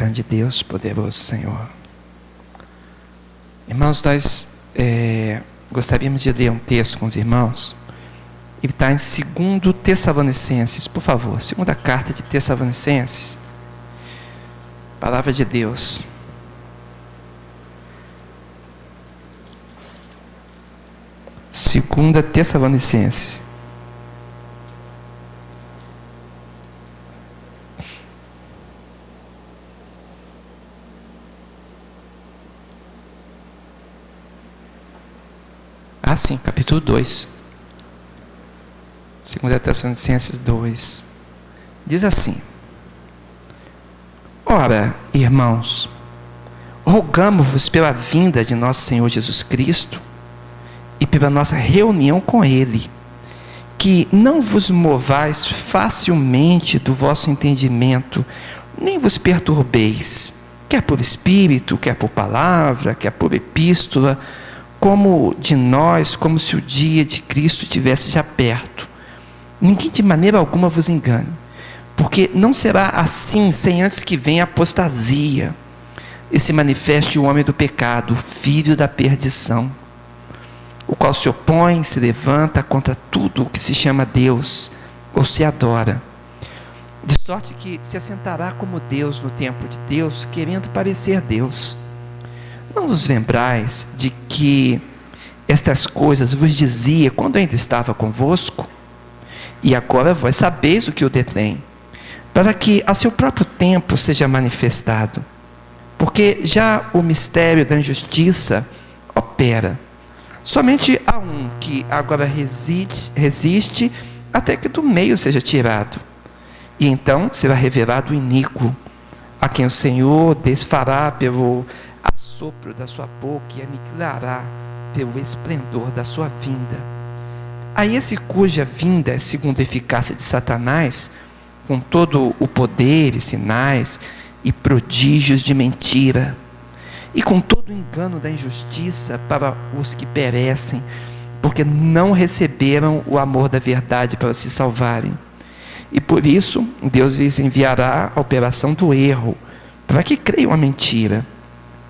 Grande Deus, poderoso Senhor. Irmãos, nós é, gostaríamos de ler um texto com os irmãos. Ele está em 2 Tessalonicenses, por favor, segunda carta de Tessalonicenses. Palavra de Deus. Segunda Tessalonicenses. Sim, capítulo 2. Segunda Tessalonicenses 2. Diz assim: Ora, irmãos, rogamos-vos pela vinda de nosso Senhor Jesus Cristo e pela nossa reunião com Ele, que não vos movais facilmente do vosso entendimento, nem vos perturbeis, quer por espírito, quer por palavra, quer por epístola, como de nós, como se o dia de Cristo estivesse já perto. Ninguém de maneira alguma vos engane, porque não será assim sem antes que venha a apostasia e se manifeste o homem do pecado, filho da perdição, o qual se opõe, se levanta contra tudo o que se chama Deus ou se adora. De sorte que se assentará como Deus no templo de Deus, querendo parecer Deus. Não vos lembrais de que estas coisas vos dizia quando ainda estava convosco? E agora vós sabeis o que o detém, para que a seu próprio tempo seja manifestado. Porque já o mistério da injustiça opera. Somente há um que agora resiste, resiste até que do meio seja tirado. E então será revelado o iníquo, a quem o Senhor desfará pelo assopro da sua boca e aniquilará pelo esplendor da sua vinda. A esse cuja vinda é segundo a eficácia de Satanás, com todo o poder e sinais e prodígios de mentira, e com todo o engano da injustiça para os que perecem, porque não receberam o amor da verdade para se salvarem. E por isso Deus lhes enviará a operação do erro, para que creiam a mentira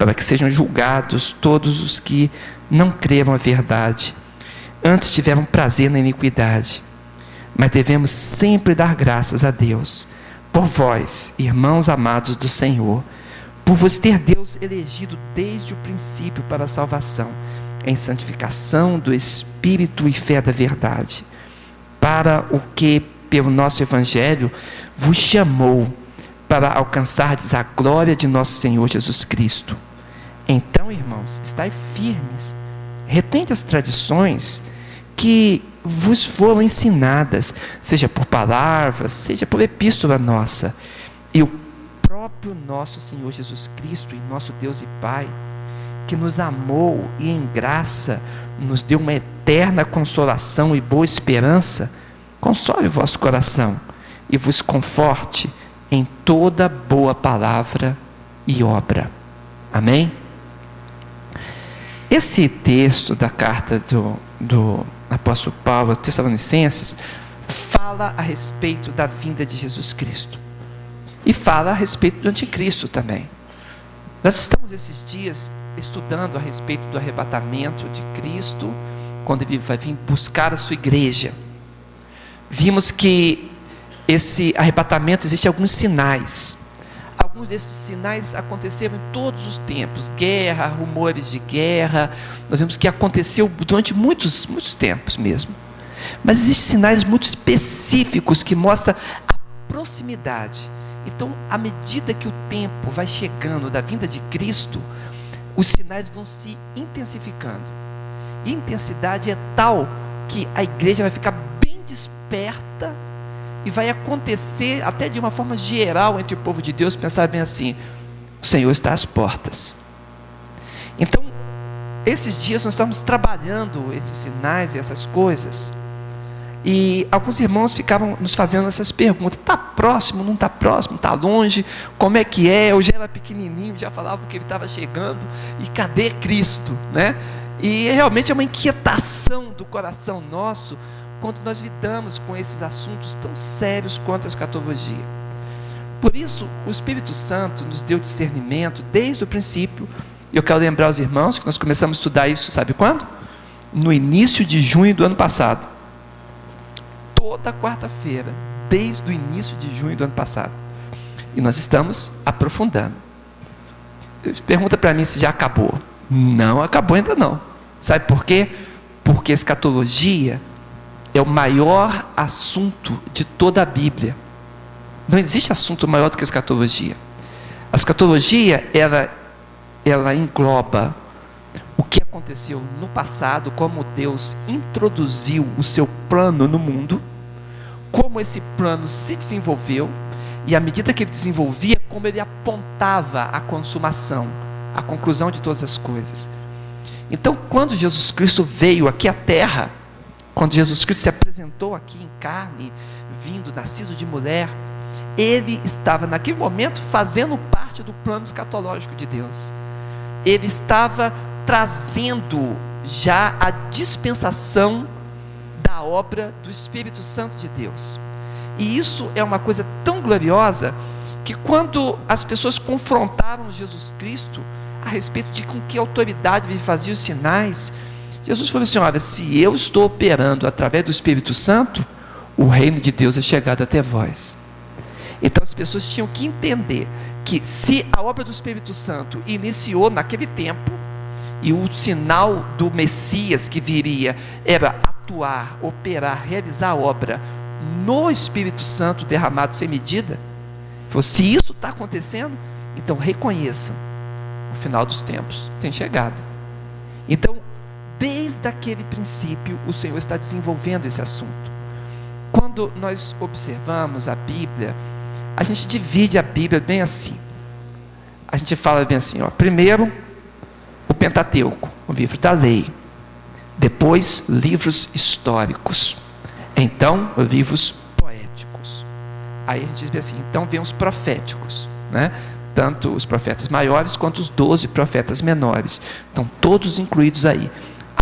para que sejam julgados todos os que não creram a verdade, antes tiveram prazer na iniquidade. Mas devemos sempre dar graças a Deus, por vós, irmãos amados do Senhor, por vos ter Deus elegido desde o princípio para a salvação, em santificação do Espírito e fé da verdade, para o que, pelo nosso Evangelho, vos chamou para alcançardes a glória de nosso Senhor Jesus Cristo então, irmãos, estai firmes, retente as tradições que vos foram ensinadas, seja por palavras, seja por epístola nossa. E o próprio nosso Senhor Jesus Cristo e nosso Deus e Pai, que nos amou e em graça nos deu uma eterna consolação e boa esperança, console o vosso coração e vos conforte em toda boa palavra e obra. Amém? Esse texto da carta do, do apóstolo Paulo Tessalonicenses fala a respeito da vinda de Jesus Cristo. E fala a respeito do anticristo também. Nós estamos esses dias estudando a respeito do arrebatamento de Cristo, quando ele vai vir buscar a sua igreja. Vimos que esse arrebatamento existe alguns sinais alguns desses sinais aconteceram em todos os tempos guerra, rumores de guerra. Nós vemos que aconteceu durante muitos, muitos tempos mesmo. Mas existem sinais muito específicos que mostram a proximidade. Então, à medida que o tempo vai chegando da vinda de Cristo, os sinais vão se intensificando. E intensidade é tal que a igreja vai ficar bem desperta e vai acontecer até de uma forma geral entre o povo de Deus pensar bem assim: o Senhor está às portas. Então, esses dias nós estamos trabalhando esses sinais e essas coisas. E alguns irmãos ficavam nos fazendo essas perguntas: está próximo, não está próximo, está longe? Como é que é? Eu já era pequenininho, já falava que ele estava chegando. E cadê Cristo? Né? E realmente é uma inquietação do coração nosso quando nós lidamos com esses assuntos tão sérios quanto a escatologia. Por isso, o Espírito Santo nos deu discernimento desde o princípio. E eu quero lembrar os irmãos que nós começamos a estudar isso, sabe quando? No início de junho do ano passado. Toda quarta-feira, desde o início de junho do ano passado. E nós estamos aprofundando. Pergunta para mim se já acabou. Não acabou ainda não. Sabe por quê? Porque escatologia é o maior assunto de toda a Bíblia. Não existe assunto maior do que a escatologia. A escatologia, ela, ela engloba o que aconteceu no passado, como Deus introduziu o seu plano no mundo, como esse plano se desenvolveu, e à medida que ele desenvolvia, como ele apontava a consumação, a conclusão de todas as coisas. Então, quando Jesus Cristo veio aqui à terra, quando Jesus Cristo se apresentou aqui em carne, vindo, nascido de mulher, ele estava naquele momento fazendo parte do plano escatológico de Deus. Ele estava trazendo já a dispensação da obra do Espírito Santo de Deus. E isso é uma coisa tão gloriosa que quando as pessoas confrontaram Jesus Cristo a respeito de com que autoridade ele fazia os sinais, Jesus falou assim: olha, se eu estou operando através do Espírito Santo, o reino de Deus é chegado até vós. Então as pessoas tinham que entender que se a obra do Espírito Santo iniciou naquele tempo, e o sinal do Messias que viria era atuar, operar, realizar a obra no Espírito Santo derramado sem medida, se isso está acontecendo, então reconheçam, o final dos tempos tem chegado. Então, desde aquele princípio, o Senhor está desenvolvendo esse assunto. Quando nós observamos a Bíblia, a gente divide a Bíblia bem assim. A gente fala bem assim, ó. Primeiro, o Pentateuco, o livro da lei. Depois, livros históricos. Então, livros poéticos. Aí a gente diz assim, então vem os proféticos, né? Tanto os profetas maiores quanto os doze profetas menores. Estão todos incluídos aí.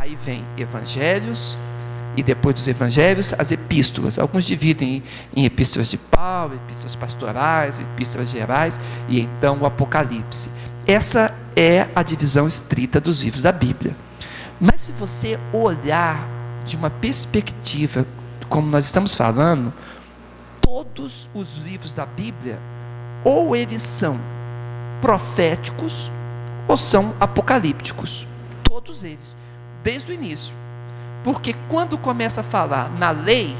Aí vem evangelhos, e depois dos evangelhos, as epístolas. Alguns dividem em, epístolas de Paulo, epístolas pastorais, epístolas gerais e então o Apocalipse. Essa é a divisão estrita dos livros da Bíblia. Mas se você olhar de uma perspectiva, como nós estamos falando, todos os livros da Bíblia, ou eles são proféticos, ou são apocalípticos. Todos eles, desde o início. Porque quando começa a falar na lei,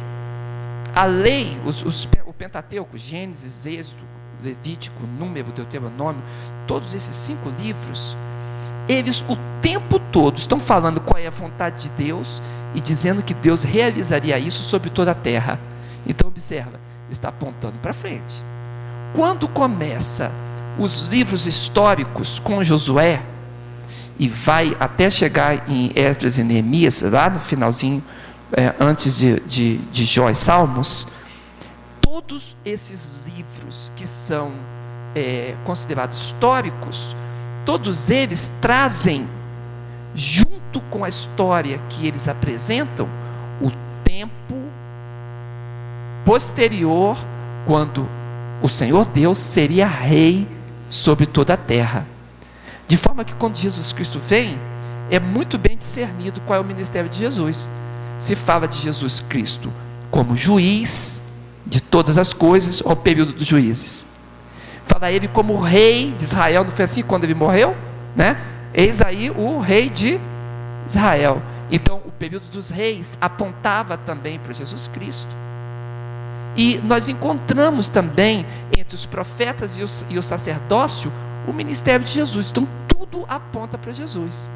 a lei, os, os, o Pentateuco, Gênesis, Êxodo, Levítico, Número, Deuteronômio, todos esses cinco livros, eles o tempo todo estão falando qual é a vontade de Deus e dizendo que Deus realizaria isso sobre toda a terra. Então observa, está apontando para frente. Quando começa os livros históricos com Josué, e vai até chegar em Esdras e Neemias, lá no finalzinho, é, antes de, de, de Jó e Salmos, todos esses livros que são é, considerados históricos, todos eles trazem, junto com a história que eles apresentam, o tempo posterior, quando o Senhor Deus seria rei sobre toda a terra. De forma que quando Jesus Cristo vem, é muito bem discernido qual é o ministério de Jesus. Se fala de Jesus Cristo como juiz de todas as coisas ao período dos juízes. Fala ele como rei de Israel, não foi assim quando ele morreu? Né? Eis aí o rei de Israel. Então, o período dos reis apontava também para Jesus Cristo. E nós encontramos também entre os profetas e, e o sacerdócio o ministério de Jesus. Então, tudo aponta para Jesus.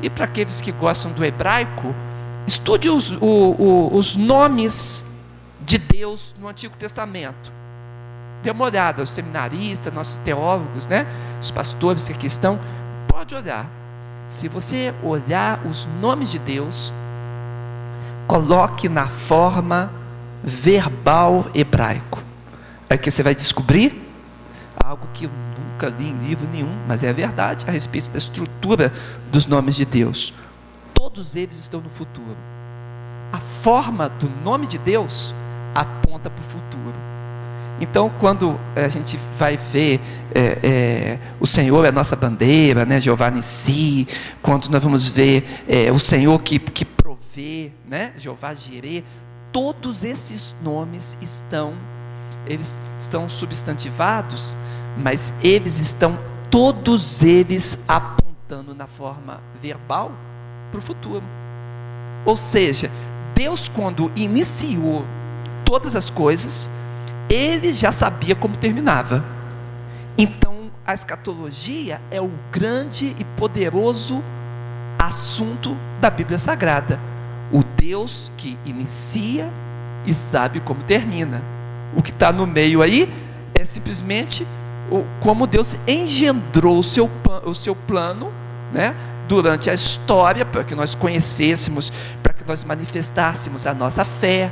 E para aqueles que gostam do hebraico, estude os, o, o, os nomes de Deus no Antigo Testamento. Dê uma olhada, os seminaristas, nossos teólogos, né? os pastores que aqui estão, pode olhar. Se você olhar os nomes de Deus, coloque na forma verbal hebraico. Aí que você vai descobrir algo que nunca li em livro nenhum, mas é a verdade a respeito da estrutura dos nomes de Deus. Todos eles estão no futuro. A forma do nome de Deus aponta para o futuro. Então, quando a gente vai ver é, é, o Senhor é a nossa bandeira, né, Jeová Nissi, quando nós vamos ver é, o Senhor que, que provê, né, Jeová Jireh, todos esses nomes estão, eles estão substantivados, mas eles estão, todos eles apontando na forma verbal para o futuro. Ou seja, Deus, quando iniciou todas as coisas, ele já sabia como terminava. Então, a escatologia é o grande e poderoso assunto da Bíblia Sagrada. O Deus que inicia e sabe como termina. O que está no meio aí é simplesmente o, como Deus engendrou o seu, o seu plano, né? Durante a história, para que nós conhecêssemos, para que nós manifestássemos a nossa fé,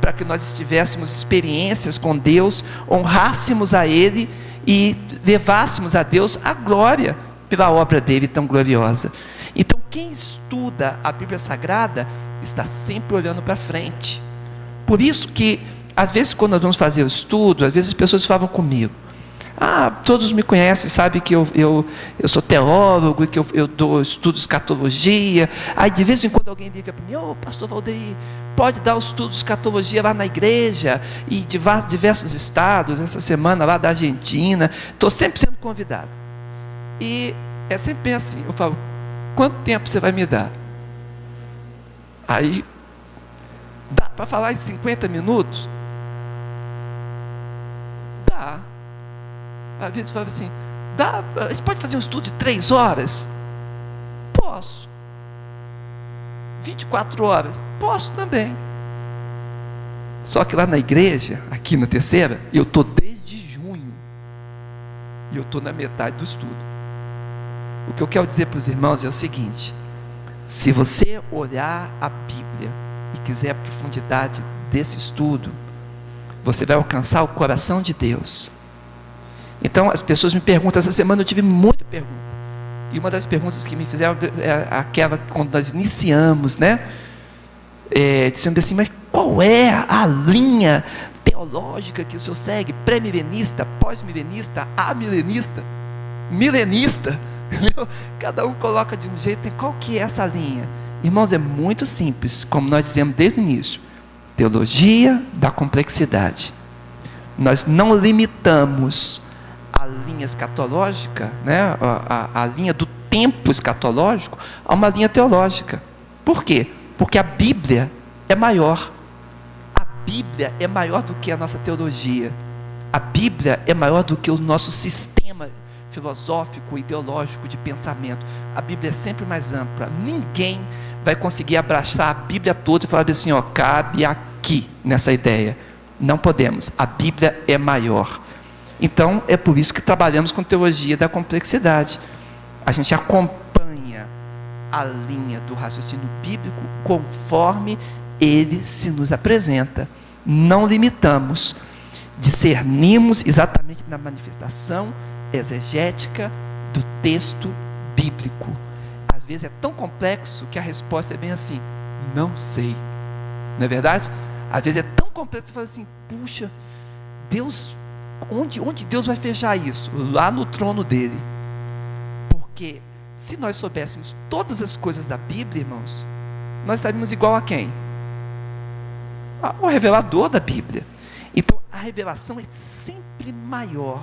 para que nós tivéssemos experiências com Deus, honrássemos a Ele e levássemos a Deus a glória pela obra dele tão gloriosa. Então, quem estuda a Bíblia Sagrada está sempre olhando para frente. Por isso que, às vezes, quando nós vamos fazer o estudo, às vezes as pessoas falam comigo, ah, todos me conhecem, sabem que eu, eu, eu sou teólogo, que eu, eu dou estudo de escatologia. Aí de vez em quando alguém liga para mim, ô oh, pastor Valdeir, pode dar o estudo de escatologia lá na igreja e de diversos estados, essa semana lá da Argentina. Estou sempre sendo convidado. E é sempre assim, eu falo, quanto tempo você vai me dar? Aí, dá para falar em 50 minutos? Dá. Às vezes fala assim, dá, a gente pode fazer um estudo de três horas? Posso. 24 horas? Posso também. Só que lá na igreja, aqui na terceira, eu estou desde junho. E eu estou na metade do estudo. O que eu quero dizer para os irmãos é o seguinte: se você olhar a Bíblia e quiser a profundidade desse estudo, você vai alcançar o coração de Deus. Então as pessoas me perguntam, essa semana eu tive muita pergunta. E uma das perguntas que me fizeram é aquela quando nós iniciamos, né? É, assim, mas qual é a linha teológica que o senhor segue? Pré-milenista, pós-milenista, amilenista, milenista? Cada um coloca de um jeito, qual que é essa linha? Irmãos, é muito simples, como nós dizemos desde o início. Teologia da complexidade. Nós não limitamos linha escatológica, né, a, a, a linha do tempo escatológico, a uma linha teológica. Por quê? Porque a Bíblia é maior. A Bíblia é maior do que a nossa teologia. A Bíblia é maior do que o nosso sistema filosófico, ideológico de pensamento. A Bíblia é sempre mais ampla. Ninguém vai conseguir abraçar a Bíblia toda e falar assim, ó, cabe aqui nessa ideia. Não podemos. A Bíblia é maior. Então, é por isso que trabalhamos com teologia da complexidade. A gente acompanha a linha do raciocínio bíblico conforme ele se nos apresenta. Não limitamos, discernimos exatamente na manifestação exegética do texto bíblico. Às vezes é tão complexo que a resposta é bem assim: não sei. Não é verdade? Às vezes é tão complexo que você fala assim: puxa, Deus onde, onde Deus vai fechar isso? Lá no trono dele. Porque se nós soubéssemos todas as coisas da Bíblia, irmãos, nós estaríamos igual a quem? O revelador da Bíblia. Então a revelação é sempre maior.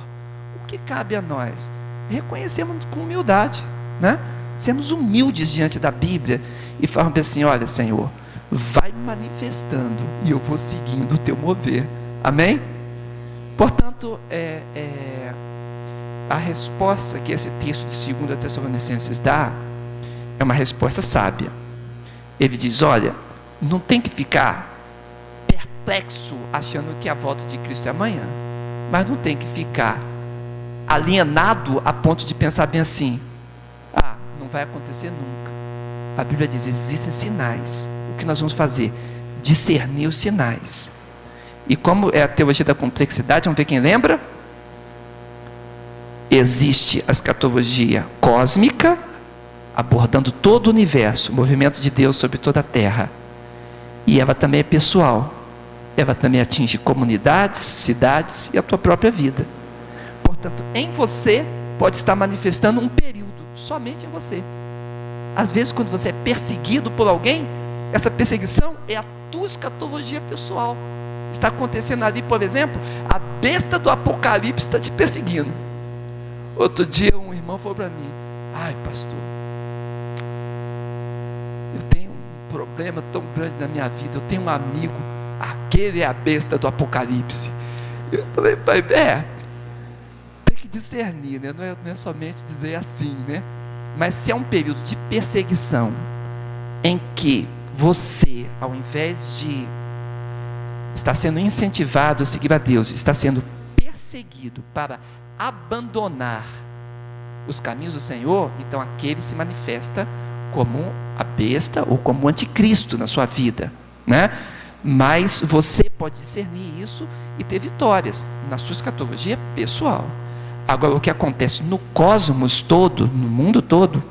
O que cabe a nós? Reconhecemos com humildade, né? Sermos humildes diante da Bíblia e falarmos assim: olha, Senhor, vai manifestando e eu vou seguindo o teu mover. Amém? Portanto, é, é, a resposta que esse texto de 2 Tessalonicenses dá é uma resposta sábia. Ele diz: olha, não tem que ficar perplexo achando que a volta de Cristo é amanhã, mas não tem que ficar alienado a ponto de pensar bem assim: ah, não vai acontecer nunca. A Bíblia diz: existem sinais. O que nós vamos fazer? Discernir os sinais. E como é a teologia da complexidade, vamos ver quem lembra? Existe a escatologia cósmica, abordando todo o universo, o movimento de Deus sobre toda a terra. E ela também é pessoal. ela também atinge comunidades, cidades e a tua própria vida. Portanto, em você pode estar manifestando um período, somente em você. Às vezes, quando você é perseguido por alguém, essa perseguição é a tua escatologia pessoal. Está acontecendo ali, por exemplo, a besta do Apocalipse está te perseguindo. Outro dia, um irmão falou para mim: Ai, pastor, eu tenho um problema tão grande na minha vida. Eu tenho um amigo, aquele é a besta do Apocalipse. Eu falei, pai, é, tem que discernir, né? não, é, não é somente dizer assim, né? Mas se é um período de perseguição em que você, ao invés de estar sendo incentivado a seguir a Deus, está sendo perseguido para abandonar os caminhos do Senhor, então aquele se manifesta como a besta ou como o anticristo na sua vida, né? Mas você pode discernir isso e ter vitórias na sua escatologia pessoal. Agora, o que acontece no cosmos todo, no mundo todo,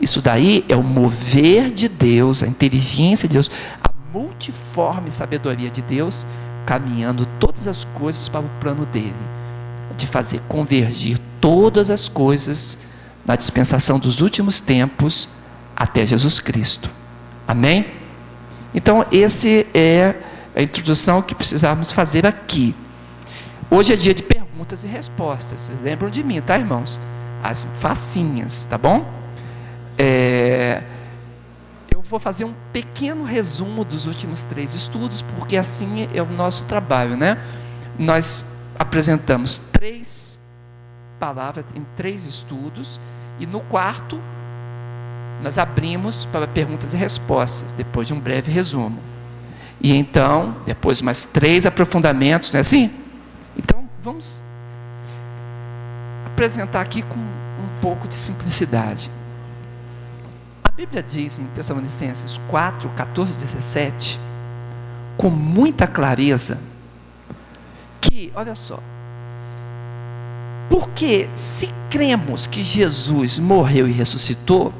isso daí é o mover de Deus, a inteligência de Deus, multiforme sabedoria de Deus, caminhando todas as coisas para o plano dele, de fazer convergir todas as coisas na dispensação dos últimos tempos até Jesus Cristo. Amém? Então, esse é a introdução que precisávamos fazer aqui. Hoje é dia de perguntas e respostas. Vocês lembram de mim, tá, irmãos? As facinhas, tá bom? É, vou fazer um pequeno resumo dos últimos três estudos, porque assim é o nosso trabalho, né? Nós apresentamos três palavras em três estudos, e no quarto nós abrimos para perguntas e respostas, depois de um breve resumo. E então, depois mais três aprofundamentos, não é assim? Então, vamos apresentar aqui com um pouco de simplicidade. Bíblia diz em Tessalonicenses 4, 14 e 17, com muita clareza, que, olha só, porque se cremos que Jesus morreu e ressuscitou,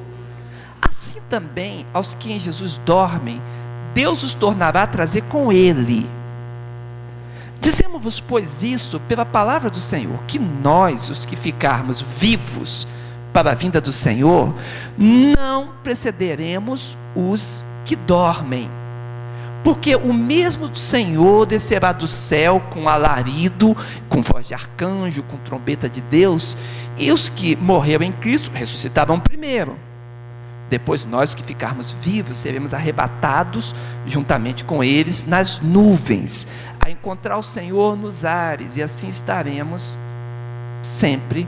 assim também aos que em Jesus dormem, Deus os tornará a trazer com ele. Dizemos-vos, pois, isso pela palavra do Senhor, que nós, os que ficarmos vivos para a vinda do Senhor, não precederemos os que dormem. Porque o mesmo Senhor descerá do céu com alarido, com voz de arcanjo, com trombeta de Deus, e os que morreram em Cristo ressuscitarão primeiro. Depois nós que ficarmos vivos seremos arrebatados juntamente com eles nas nuvens, a encontrar o Senhor nos ares, e assim estaremos sempre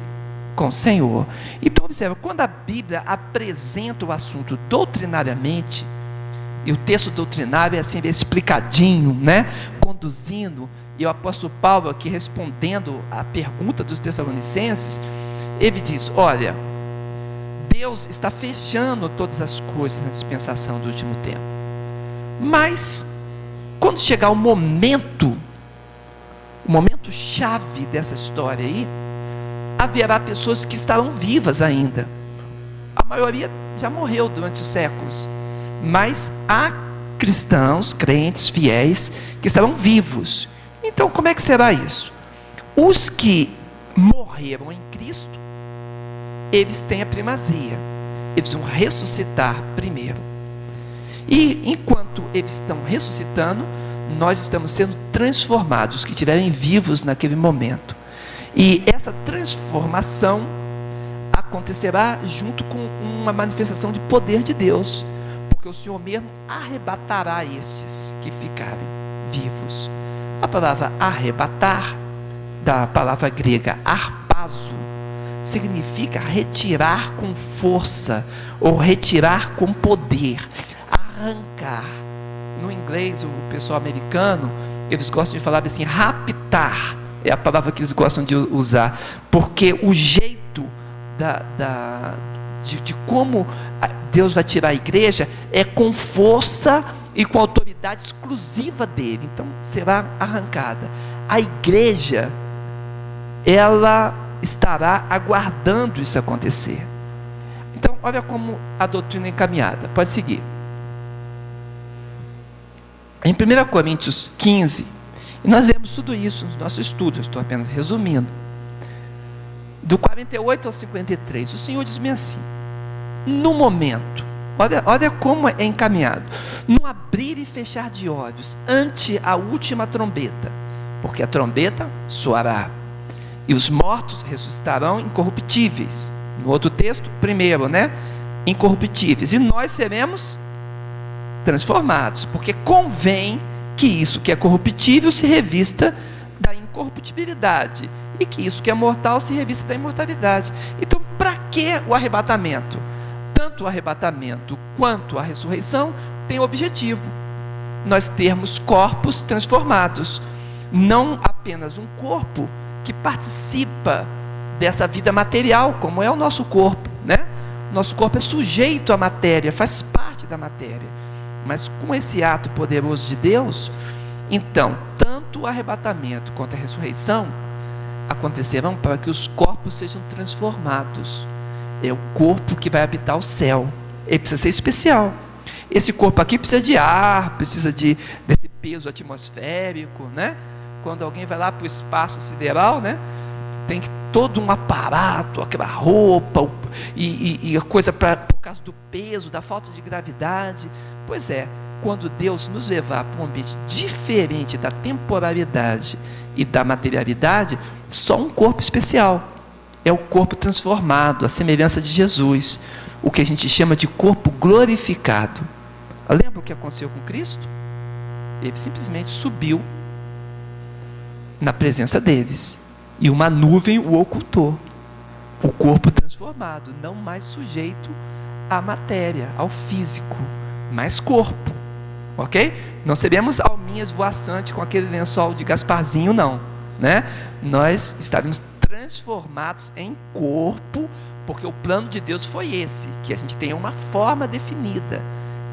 com o Senhor. Então observa, quando a Bíblia apresenta o assunto doutrinariamente, e o texto doutrinário é assim, explicadinho, né? Conduzindo. E o apóstolo Paulo aqui respondendo à pergunta dos Tessalonicenses, ele diz: Olha, Deus está fechando todas as coisas na dispensação do último tempo. Mas, quando chegar o momento, o momento chave dessa história aí, haverá pessoas que estarão vivas ainda. A maioria já morreu durante os séculos mas há cristãos, crentes, fiéis, que estarão vivos. Então, como é que será isso? Os que morreram em Cristo, eles têm a primazia, eles vão ressuscitar primeiro. E enquanto eles estão ressuscitando, nós estamos sendo transformados, os que estiverem vivos naquele momento. E essa transformação acontecerá junto com uma manifestação de poder de Deus porque o Senhor mesmo arrebatará estes que ficarem vivos. A palavra arrebatar, da palavra grega arpazo, significa retirar com força ou retirar com poder, arrancar. No inglês, o pessoal americano, eles gostam de falar assim, raptar, é a palavra que eles gostam de usar, porque o jeito da, da de, de como Deus vai tirar a igreja é com força e com autoridade exclusiva dele. Então será arrancada. A igreja, ela estará aguardando isso acontecer. Então, olha como a doutrina é encaminhada. Pode seguir. em 1 Coríntios 15, e nós vemos tudo isso nos nossos estudos, estou apenas resumindo. Do 48 ao 53, o Senhor diz-me assim: no momento, olha, olha como é encaminhado, no abrir e fechar de olhos, ante a última trombeta, porque a trombeta soará, e os mortos ressuscitarão incorruptíveis. No outro texto, primeiro, né? Incorruptíveis. E nós seremos transformados, porque convém que isso que é corruptível se revista da incorruptibilidade e que isso que é mortal se revista da imortalidade. Então, para que o arrebatamento? Tanto o arrebatamento quanto a ressurreição tem o objetivo nós termos corpos transformados, não apenas um corpo que participa dessa vida material, como é o nosso corpo, né? Nosso corpo é sujeito à matéria, faz parte da matéria. Mas com esse ato poderoso de Deus, então, tanto o arrebatamento quanto a ressurreição acontecerão para que os corpos sejam transformados. É o corpo que vai habitar o céu. Ele precisa ser especial. Esse corpo aqui precisa de ar, precisa de, desse peso atmosférico, né? Quando alguém vai lá para o espaço sideral, né? Tem todo um aparato, aquela roupa e, e, e a coisa pra, por causa do peso, da falta de gravidade. Pois é, quando Deus nos levar para um ambiente diferente da temporalidade e da materialidade, só um corpo especial. É o corpo transformado, a semelhança de Jesus. O que a gente chama de corpo glorificado. Lembra o que aconteceu com Cristo? Ele simplesmente subiu na presença deles. E uma nuvem o ocultou. O corpo transformado, não mais sujeito à matéria, ao físico, mas corpo. Ok? Não seremos alminhas voaçantes com aquele lençol de Gasparzinho, não. Né? Nós estaremos transformados em corpo, porque o plano de Deus foi esse, que a gente tenha uma forma definida.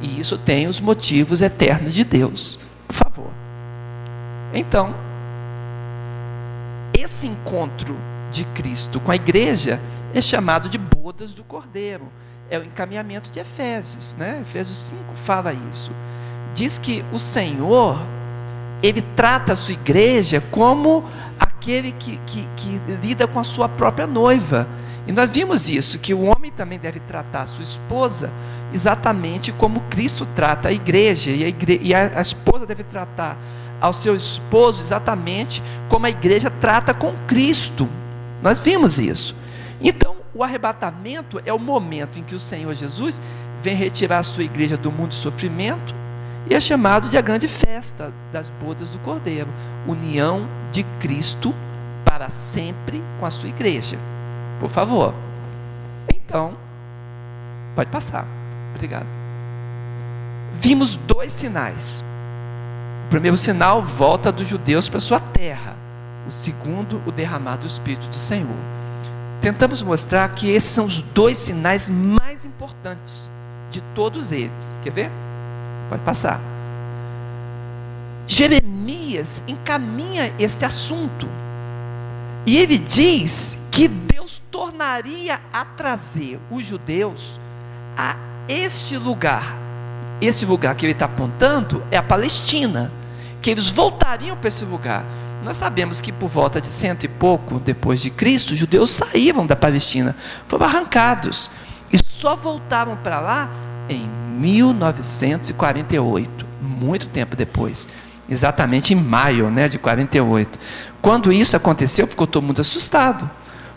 E isso tem os motivos eternos de Deus. Por favor. Então, esse encontro de Cristo com a igreja é chamado de bodas do Cordeiro. É o encaminhamento de Efésios, né? Efésios 5 fala isso. Diz que o Senhor, ele trata a sua igreja como aquele que, que, que lida com a sua própria noiva. E nós vimos isso, que o homem também deve tratar a sua esposa exatamente como Cristo trata a igreja, e a, igre e a, a esposa deve tratar ao seu esposo exatamente como a igreja trata com Cristo. Nós vimos isso. Então, o arrebatamento é o momento em que o Senhor Jesus vem retirar a sua igreja do mundo de sofrimento e é chamado de a grande festa das bodas do Cordeiro união de Cristo para sempre com a sua igreja. Por favor. Então, pode passar. Obrigado. Vimos dois sinais. O primeiro sinal, volta dos judeus para sua terra. O segundo, o derramado do Espírito do Senhor. Tentamos mostrar que esses são os dois sinais mais importantes de todos eles. Quer ver? Pode passar. Jeremias encaminha esse assunto. E ele diz que Deus tornaria a trazer os judeus a este lugar esse lugar que ele está apontando é a Palestina, que eles voltariam para esse lugar. Nós sabemos que por volta de cento e pouco depois de Cristo, os judeus saíram da Palestina, foram arrancados e só voltaram para lá em 1948, muito tempo depois, exatamente em maio, né, de 48. Quando isso aconteceu, ficou todo mundo assustado,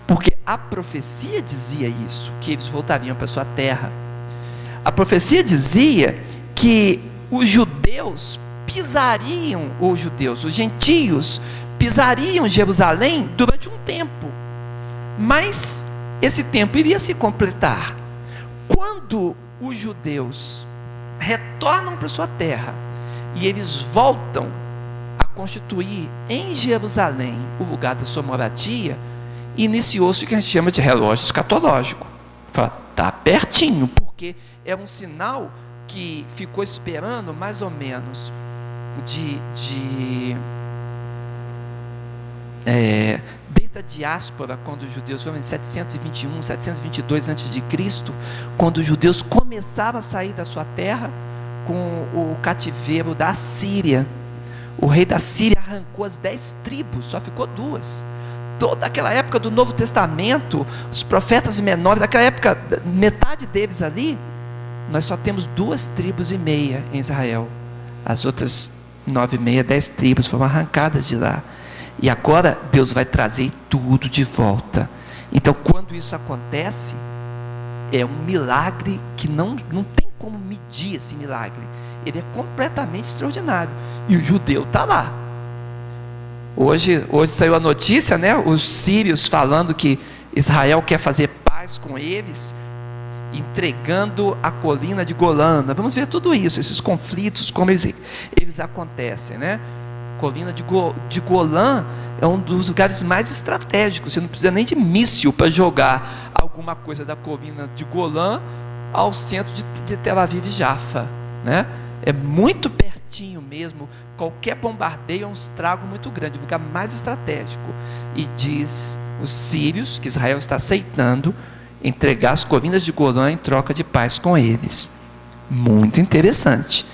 porque a profecia dizia isso, que eles voltariam para sua terra. A profecia dizia que os judeus pisariam, os judeus, os gentios, pisariam Jerusalém durante um tempo. Mas esse tempo iria se completar. Quando os judeus retornam para sua terra e eles voltam a constituir em Jerusalém o lugar da sua moradia, iniciou-se o que a gente chama de relógio escatológico. Fala, tá pertinho, porque é um sinal que ficou esperando mais ou menos de, de é, desde a diáspora, quando os judeus foram em 721, 722 a.C., quando os judeus começaram a sair da sua terra, com o cativeiro da Síria. O rei da Síria arrancou as dez tribos, só ficou duas. Toda aquela época do Novo Testamento, os profetas menores, aquela época, metade deles ali, nós só temos duas tribos e meia em Israel. As outras nove e meia, dez tribos foram arrancadas de lá. E agora Deus vai trazer tudo de volta. Então, quando isso acontece, é um milagre que não, não tem como medir esse milagre. Ele é completamente extraordinário. E o judeu está lá. Hoje, hoje saiu a notícia, né? Os sírios falando que Israel quer fazer paz com eles, entregando a colina de Golã. Vamos ver tudo isso, esses conflitos, como eles, eles acontecem, né? colina de, Go, de Golã é um dos lugares mais estratégicos. Você não precisa nem de míssil para jogar alguma coisa da colina de Golã ao centro de, de Tel Aviv e Jaffa. Né? É muito pertinho mesmo. Qualquer bombardeio é um estrago muito grande, o lugar mais estratégico. E diz os sírios que Israel está aceitando entregar as colinas de Golã em troca de paz com eles. Muito interessante.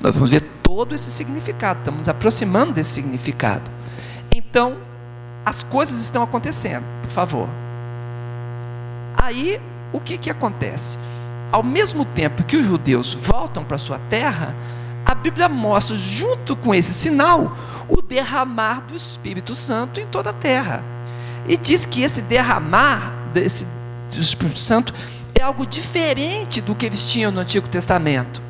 Nós vamos ver todo esse significado, estamos nos aproximando desse significado. Então, as coisas estão acontecendo, por favor. Aí, o que, que acontece? Ao mesmo tempo que os judeus voltam para sua terra, a Bíblia mostra, junto com esse sinal, o derramar do Espírito Santo em toda a terra. E diz que esse derramar desse, do Espírito Santo é algo diferente do que eles tinham no Antigo Testamento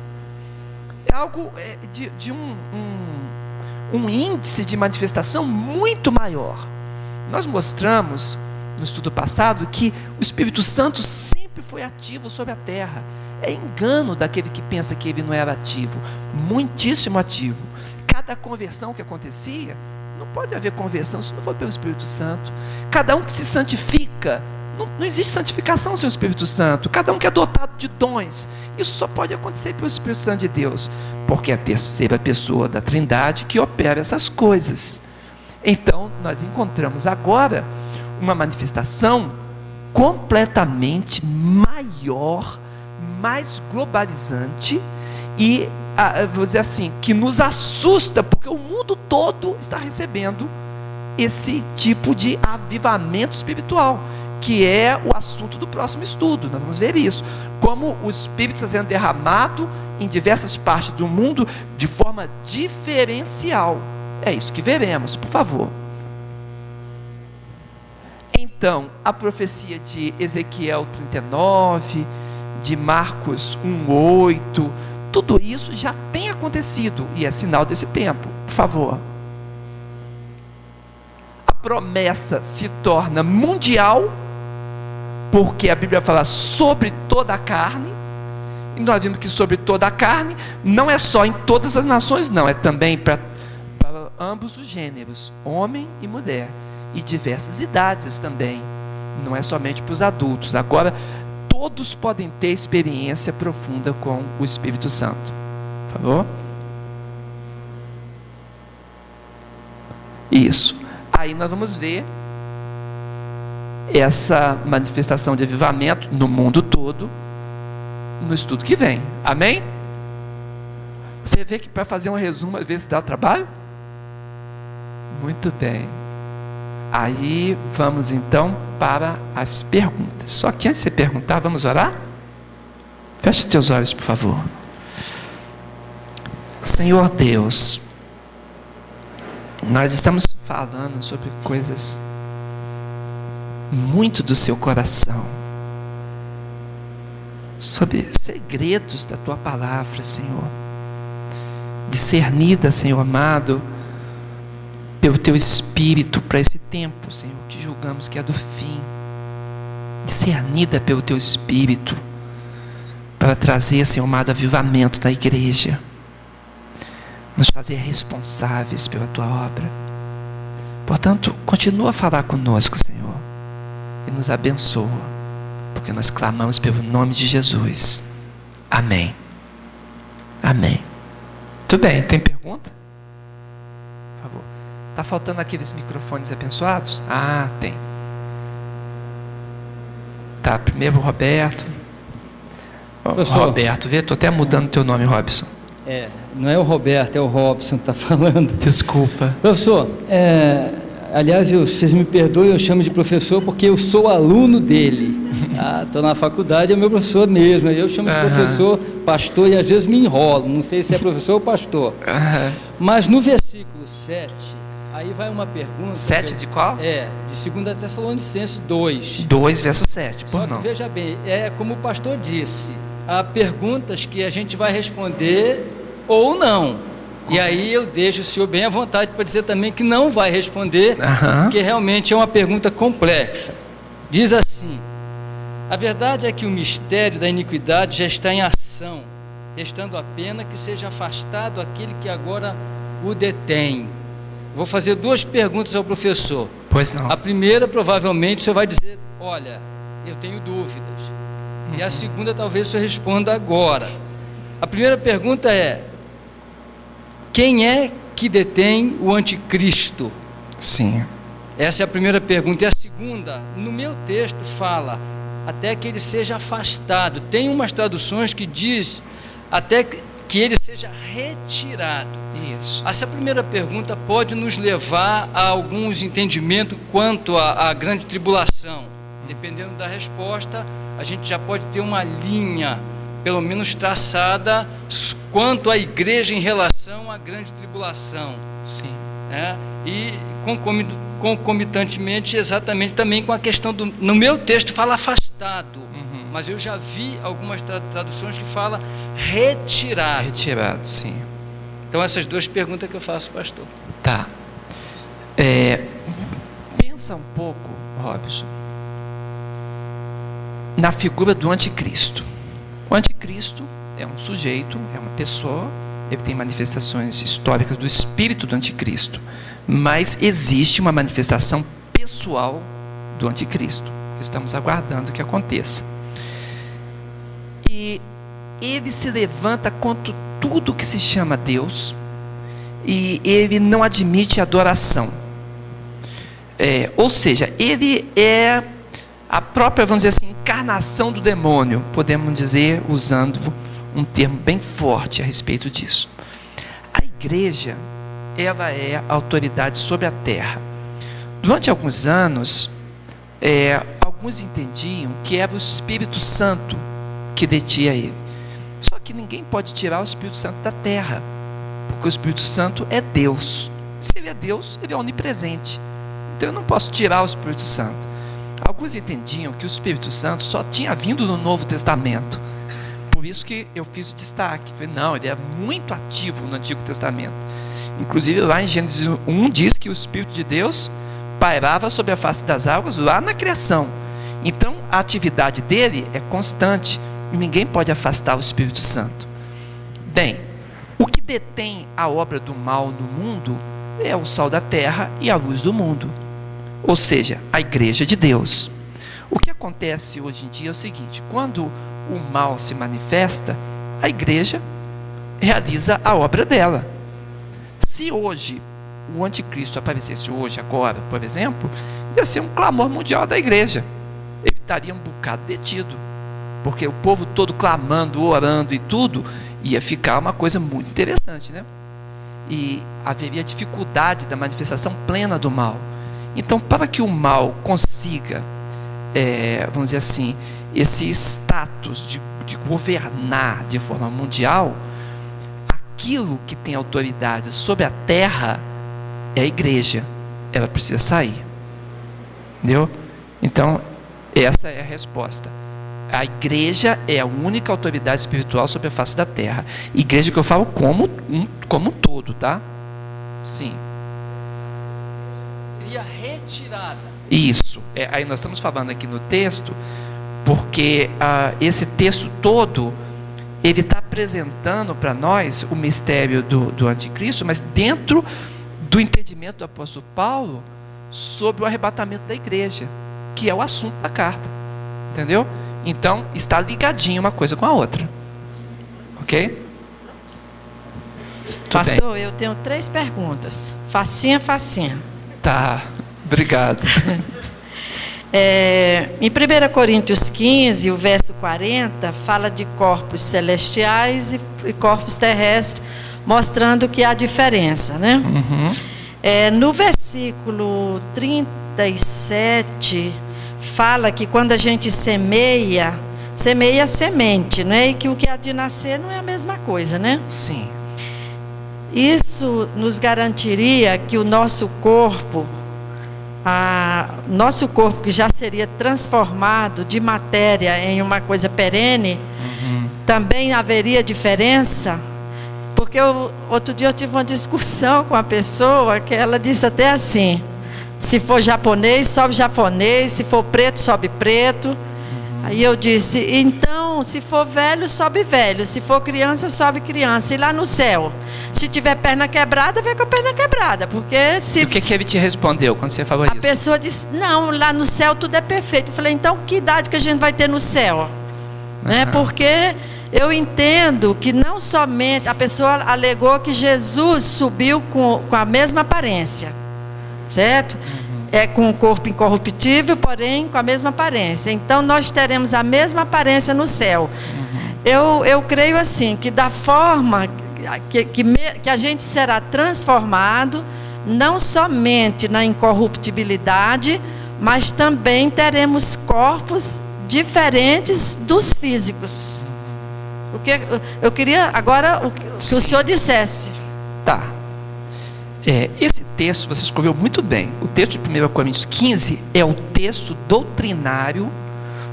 algo é, de, de um, um, um índice de manifestação muito maior. Nós mostramos no estudo passado que o Espírito Santo sempre foi ativo sobre a terra. É engano daquele que pensa que ele não era ativo. Muitíssimo ativo. Cada conversão que acontecia, não pode haver conversão se não for pelo Espírito Santo. Cada um que se santifica não, não, existe santificação sem o Espírito Santo. Cada um que é dotado de dons. Isso só pode acontecer pelo Espírito Santo de Deus. Porque é a terceira pessoa da Trindade que opera essas coisas. Então, nós encontramos agora uma manifestação completamente maior, mais globalizante e, ah, vou dizer assim, que nos assusta, porque o mundo todo está recebendo esse tipo de avivamento espiritual que é o assunto do próximo estudo. Nós vamos ver isso. Como o Espírito está sendo derramado em diversas partes do mundo de forma diferencial. É isso que veremos, por favor. Então, a profecia de Ezequiel 39, de Marcos 1:8, tudo isso já tem acontecido e é sinal desse tempo. Por favor. A promessa se torna mundial porque a Bíblia fala sobre toda a carne, e nós vimos que sobre toda a carne não é só em todas as nações, não, é também para, ambos os gêneros, homem e mulher, e diversas idades também, não é somente para os adultos. Agora, todos podem ter experiência profunda com o Espírito Santo. Favor? Isso. Aí nós vamos ver essa manifestação de avivamento no mundo todo no estudo que vem. Amém? Você vê que para fazer um resumo às vezes dá trabalho? Muito bem. Aí vamos então para as perguntas. Só que antes de você perguntar, vamos orar? Feche teus olhos, por favor. Senhor Deus, nós estamos falando sobre coisas muito do seu coração, sobre segredos da tua palavra, Senhor, discernida, Senhor amado, pelo teu espírito para esse tempo, Senhor, que julgamos que é do fim, discernida pelo teu espírito, para trazer, Senhor amado, avivamento da igreja, nos fazer responsáveis pela tua obra. Portanto, continua a falar conosco, Senhor e nos abençoa, porque nós clamamos pelo nome de Jesus. Amém. Amém. Tudo bem, tem pergunta? Está faltando aqueles microfones abençoados? Ah, tem. Tá, primeiro o Roberto. Pessoal, Roberto, vê, estou até mudando teu nome, Robson. É, não é o Roberto, é o Robson que está falando. Desculpa. Professor, é, aliás, eu, vocês me perdoem, eu chamo de professor porque eu sou aluno dele. Estou ah, na faculdade, é meu professor mesmo. Eu chamo de uhum. professor, pastor e às vezes me enrolo. Não sei se é professor ou pastor. Uhum. Mas no versículo 7, aí vai uma pergunta. 7 de qual? É, de 2 Tessalonicenses 2. 2, verso 7. Só que veja bem, é como o pastor disse: há perguntas que a gente vai responder ou não. E aí eu deixo o senhor bem à vontade para dizer também que não vai responder, uhum. porque realmente é uma pergunta complexa. Diz assim: A verdade é que o mistério da iniquidade já está em ação, restando a pena que seja afastado aquele que agora o detém. Vou fazer duas perguntas ao professor. Pois não. A primeira, provavelmente, o senhor vai dizer: Olha, eu tenho dúvidas. Uhum. E a segunda, talvez o senhor responda agora. A primeira pergunta é: quem é que detém o anticristo? Sim. Essa é a primeira pergunta. E a segunda, no meu texto fala até que ele seja afastado. Tem umas traduções que diz até que ele seja retirado. Isso. Essa primeira pergunta pode nos levar a alguns entendimentos quanto à, à grande tribulação. Dependendo da resposta, a gente já pode ter uma linha, pelo menos traçada, quanto à igreja em relação à grande tribulação. Sim. É? E concomitantemente, exatamente também com a questão do. No meu texto fala afastado, uhum. mas eu já vi algumas traduções que fala retirado. Retirado, sim. Então, essas duas perguntas que eu faço, pastor. Tá. É, pensa um pouco, Robson, na figura do anticristo. O anticristo é um sujeito, é uma pessoa, ele tem manifestações históricas do espírito do anticristo, mas existe uma manifestação pessoal do anticristo. Estamos aguardando que aconteça. E ele se levanta contra tudo que se chama Deus e ele não admite adoração. É, ou seja, ele é a própria, vamos dizer assim, encarnação do demônio, podemos dizer, usando um termo bem forte a respeito disso. A igreja, ela é a autoridade sobre a terra. Durante alguns anos, é, alguns entendiam que era o Espírito Santo que detinha ele. Que ninguém pode tirar o Espírito Santo da terra, porque o Espírito Santo é Deus. Se ele é Deus, ele é onipresente. Então eu não posso tirar o Espírito Santo. Alguns entendiam que o Espírito Santo só tinha vindo no Novo Testamento por isso que eu fiz o destaque. Falei, não, ele é muito ativo no Antigo Testamento. Inclusive lá em Gênesis 1 diz que o Espírito de Deus pairava sobre a face das águas lá na criação. Então a atividade dele é constante ninguém pode afastar o Espírito Santo. Bem, o que detém a obra do mal no mundo é o sal da terra e a luz do mundo, ou seja, a igreja de Deus. O que acontece hoje em dia é o seguinte: quando o mal se manifesta, a igreja realiza a obra dela. Se hoje o anticristo aparecesse hoje, agora, por exemplo, ia ser um clamor mundial da igreja. Ele estaria um bocado detido. Porque o povo todo clamando, orando e tudo, ia ficar uma coisa muito interessante, né? E haveria dificuldade da manifestação plena do mal. Então, para que o mal consiga, é, vamos dizer assim, esse status de, de governar de forma mundial, aquilo que tem autoridade sobre a terra é a igreja. Ela precisa sair. Entendeu? Então, essa é a resposta. A igreja é a única autoridade espiritual sobre a face da terra. Igreja que eu falo como um, como um todo, tá? Sim. Seria retirada. Isso. É, aí nós estamos falando aqui no texto porque ah, esse texto todo ele está apresentando para nós o mistério do, do anticristo, mas dentro do entendimento do apóstolo Paulo sobre o arrebatamento da igreja, que é o assunto da carta. Entendeu? Então, está ligadinho uma coisa com a outra. Ok? Bem. eu tenho três perguntas. Facinha, facinha. Tá, obrigado. É, em 1 Coríntios 15, o verso 40, fala de corpos celestiais e, e corpos terrestres, mostrando que há diferença, né? Uhum. É, no versículo 37, fala que quando a gente semeia, semeia semente, né? E que o que há de nascer não é a mesma coisa, né? Sim. Isso nos garantiria que o nosso corpo a, nosso corpo que já seria transformado de matéria em uma coisa perene, uhum. também haveria diferença? Porque eu, outro dia eu tive uma discussão com uma pessoa que ela disse até assim: se for japonês, sobe japonês, se for preto, sobe preto. Aí eu disse: então, se for velho, sobe velho, se for criança, sobe criança. E lá no céu, se tiver perna quebrada, vai com a perna quebrada, porque se. E o que, que ele te respondeu quando você falou a isso? A pessoa disse: não, lá no céu tudo é perfeito. Eu falei: então, que idade que a gente vai ter no céu? Uhum. Né? Porque eu entendo que não somente a pessoa alegou que Jesus subiu com, com a mesma aparência, certo? Uhum é com o corpo incorruptível, porém com a mesma aparência. Então nós teremos a mesma aparência no céu. Uhum. Eu, eu creio assim, que da forma que, que, que a gente será transformado, não somente na incorruptibilidade, mas também teremos corpos diferentes dos físicos. O que eu queria agora que o senhor dissesse. Tá. É, esse texto você escreveu muito bem. O texto de 1 Coríntios 15 é o texto doutrinário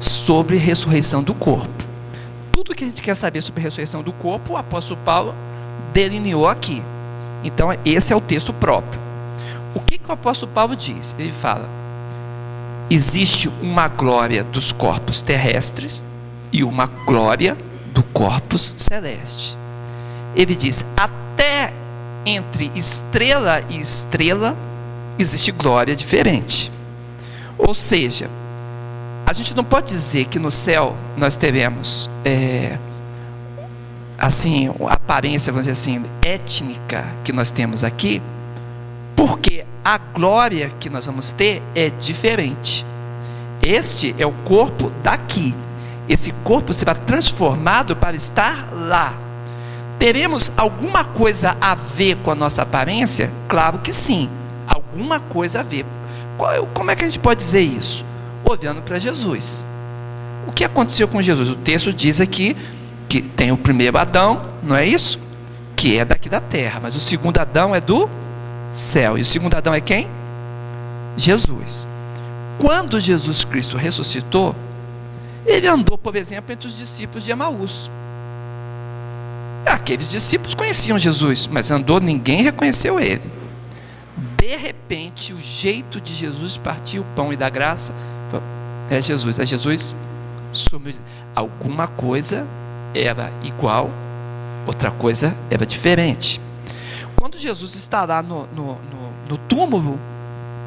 sobre ressurreição do corpo. Tudo que a gente quer saber sobre ressurreição do corpo, o apóstolo Paulo delineou aqui. Então, esse é o texto próprio. O que, que o apóstolo Paulo diz? Ele fala: existe uma glória dos corpos terrestres e uma glória do corpus celeste. Ele diz: até entre estrela e estrela existe glória diferente. Ou seja, a gente não pode dizer que no céu nós teremos é, assim a aparência, vamos dizer assim, étnica que nós temos aqui, porque a glória que nós vamos ter é diferente. Este é o corpo daqui. Esse corpo será transformado para estar lá. Teremos alguma coisa a ver com a nossa aparência? Claro que sim, alguma coisa a ver. Como é que a gente pode dizer isso? Olhando para Jesus. O que aconteceu com Jesus? O texto diz aqui que tem o primeiro Adão, não é isso? Que é daqui da terra, mas o segundo Adão é do céu. E o segundo Adão é quem? Jesus. Quando Jesus Cristo ressuscitou, ele andou, por exemplo, entre os discípulos de Emaús. Aqueles discípulos conheciam Jesus, mas andou, ninguém reconheceu ele. De repente, o jeito de Jesus partir o pão e dar graça é Jesus. É Jesus sumiu. Alguma coisa era igual, outra coisa era diferente. Quando Jesus está lá no, no, no, no túmulo,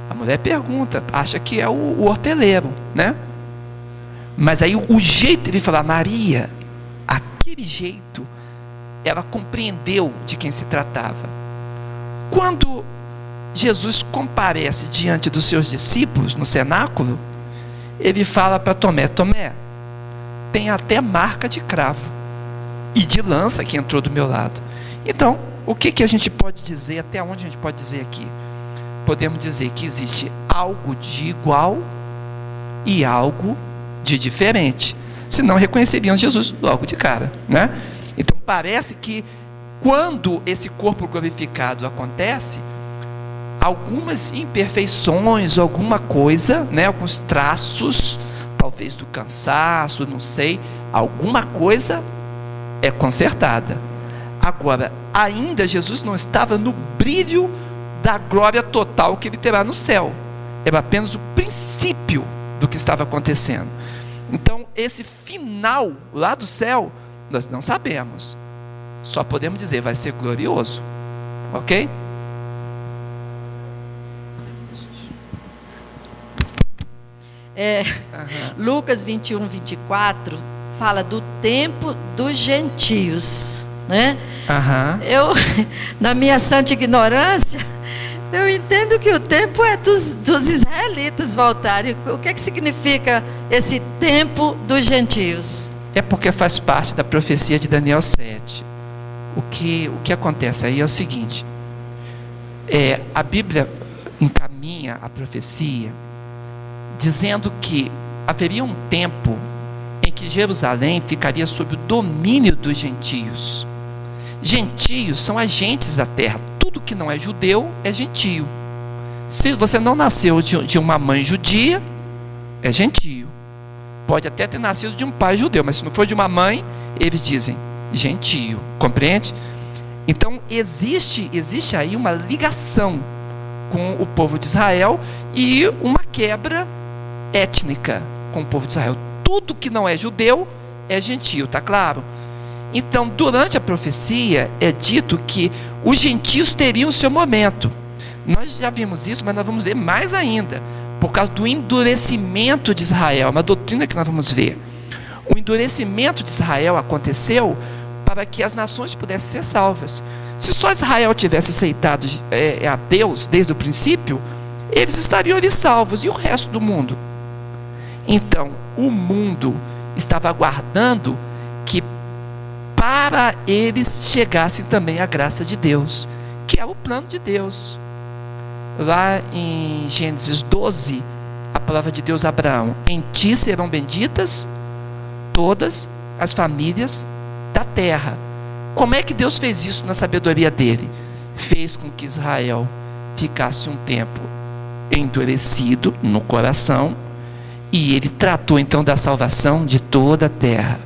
a mulher pergunta, acha que é o, o horteleiro, né? Mas aí o, o jeito de falar, Maria, aquele jeito ela compreendeu de quem se tratava. Quando Jesus comparece diante dos seus discípulos no cenáculo, ele fala para Tomé: Tomé, tem até marca de cravo e de lança que entrou do meu lado. Então, o que, que a gente pode dizer, até onde a gente pode dizer aqui? Podemos dizer que existe algo de igual e algo de diferente. Senão reconheceriam Jesus logo de cara, né? Então parece que quando esse corpo glorificado acontece, algumas imperfeições, alguma coisa, né, alguns traços, talvez do cansaço, não sei, alguma coisa é consertada. Agora, ainda Jesus não estava no brilho da glória total que ele terá no céu. Era apenas o princípio do que estava acontecendo. Então, esse final lá do céu nós não sabemos. Só podemos dizer, vai ser glorioso. Ok? É, uhum. Lucas 21, 24 fala do tempo dos gentios. Né? Uhum. Eu, na minha santa ignorância, Eu entendo que o tempo é dos, dos israelitas voltarem. O que, é que significa esse tempo dos gentios? É porque faz parte da profecia de Daniel 7. O que, o que acontece aí é o seguinte: é, a Bíblia encaminha a profecia dizendo que haveria um tempo em que Jerusalém ficaria sob o domínio dos gentios. Gentios são agentes da terra. Tudo que não é judeu é gentio. Se você não nasceu de, de uma mãe judia, é gentio. Pode até ter nascido de um pai judeu, mas se não for de uma mãe, eles dizem gentio. Compreende? Então existe, existe aí uma ligação com o povo de Israel e uma quebra étnica com o povo de Israel. Tudo que não é judeu é gentio, tá claro? Então, durante a profecia é dito que os gentios teriam seu momento. Nós já vimos isso, mas nós vamos ver mais ainda, por causa do endurecimento de Israel, uma doutrina que nós vamos ver. O endurecimento de Israel aconteceu para que as nações pudessem ser salvas. Se só Israel tivesse aceitado é, a Deus desde o princípio, eles estariam ali salvos e o resto do mundo. Então, o mundo estava aguardando que para eles chegasse também a graça de Deus, que é o plano de Deus. Lá em Gênesis 12, a palavra de Deus a Abraão: Em ti serão benditas todas as famílias da terra. Como é que Deus fez isso na sabedoria dele? Fez com que Israel ficasse um tempo endurecido no coração e ele tratou então da salvação de toda a terra.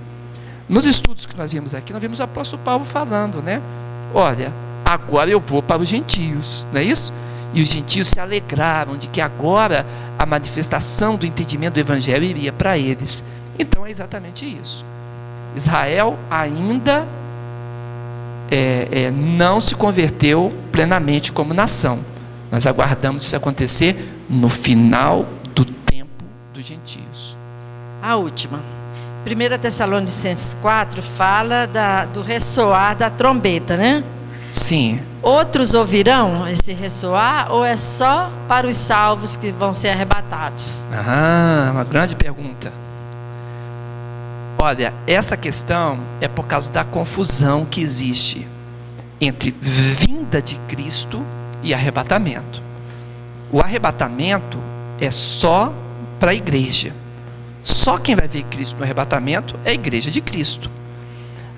Nos estudos que nós vimos aqui, nós vimos o apóstolo Paulo falando, né? Olha, agora eu vou para os gentios, não é isso? E os gentios se alegraram de que agora a manifestação do entendimento do evangelho iria para eles. Então é exatamente isso. Israel ainda é, é, não se converteu plenamente como nação. Nós aguardamos isso acontecer no final do tempo dos gentios. A última. 1 Tessalonicenses 4 fala da, do ressoar da trombeta, né? Sim. Outros ouvirão esse ressoar ou é só para os salvos que vão ser arrebatados? Ah, uma grande pergunta. Olha, essa questão é por causa da confusão que existe entre vinda de Cristo e arrebatamento. O arrebatamento é só para a igreja. Só quem vai ver Cristo no arrebatamento é a igreja de Cristo.